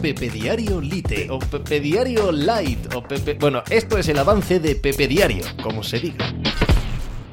Pepe Diario Lite o Pepe Diario Light o Pepe... Bueno, esto es el avance de Pepe Diario, como se diga.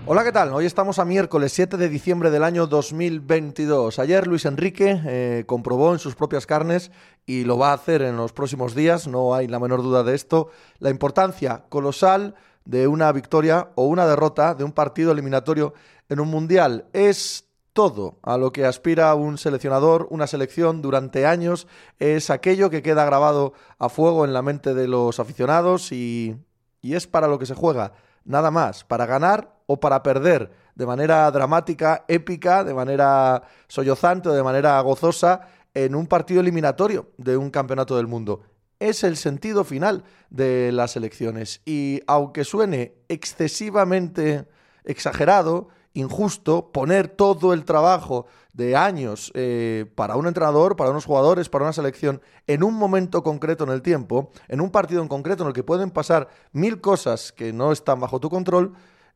Hola, ¿qué tal? Hoy estamos a miércoles 7 de diciembre del año 2022. Ayer Luis Enrique eh, comprobó en sus propias carnes, y lo va a hacer en los próximos días, no hay la menor duda de esto, la importancia colosal de una victoria o una derrota de un partido eliminatorio en un mundial. Es todo a lo que aspira un seleccionador, una selección durante años, es aquello que queda grabado a fuego en la mente de los aficionados y, y es para lo que se juega nada más, para ganar o para perder de manera dramática, épica, de manera sollozante o de manera gozosa en un partido eliminatorio de un campeonato del mundo. Es el sentido final de las elecciones y aunque suene excesivamente exagerado, injusto poner todo el trabajo de años eh, para un entrenador, para unos jugadores, para una selección, en un momento concreto en el tiempo, en un partido en concreto en el que pueden pasar mil cosas que no están bajo tu control,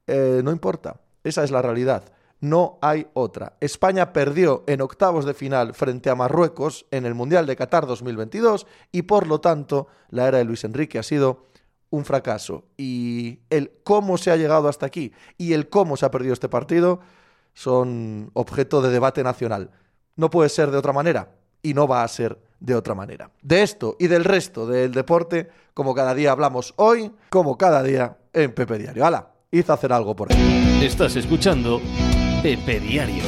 eh, no importa. Esa es la realidad. No hay otra. España perdió en octavos de final frente a Marruecos en el Mundial de Qatar 2022 y por lo tanto la era de Luis Enrique ha sido un fracaso. Y el cómo se ha llegado hasta aquí y el cómo se ha perdido este partido son objeto de debate nacional. No puede ser de otra manera y no va a ser de otra manera. De esto y del resto del deporte, como cada día hablamos hoy, como cada día en Pepe Diario. ¡Hala! Hice hacer algo por él. Estás escuchando Pepe Diario.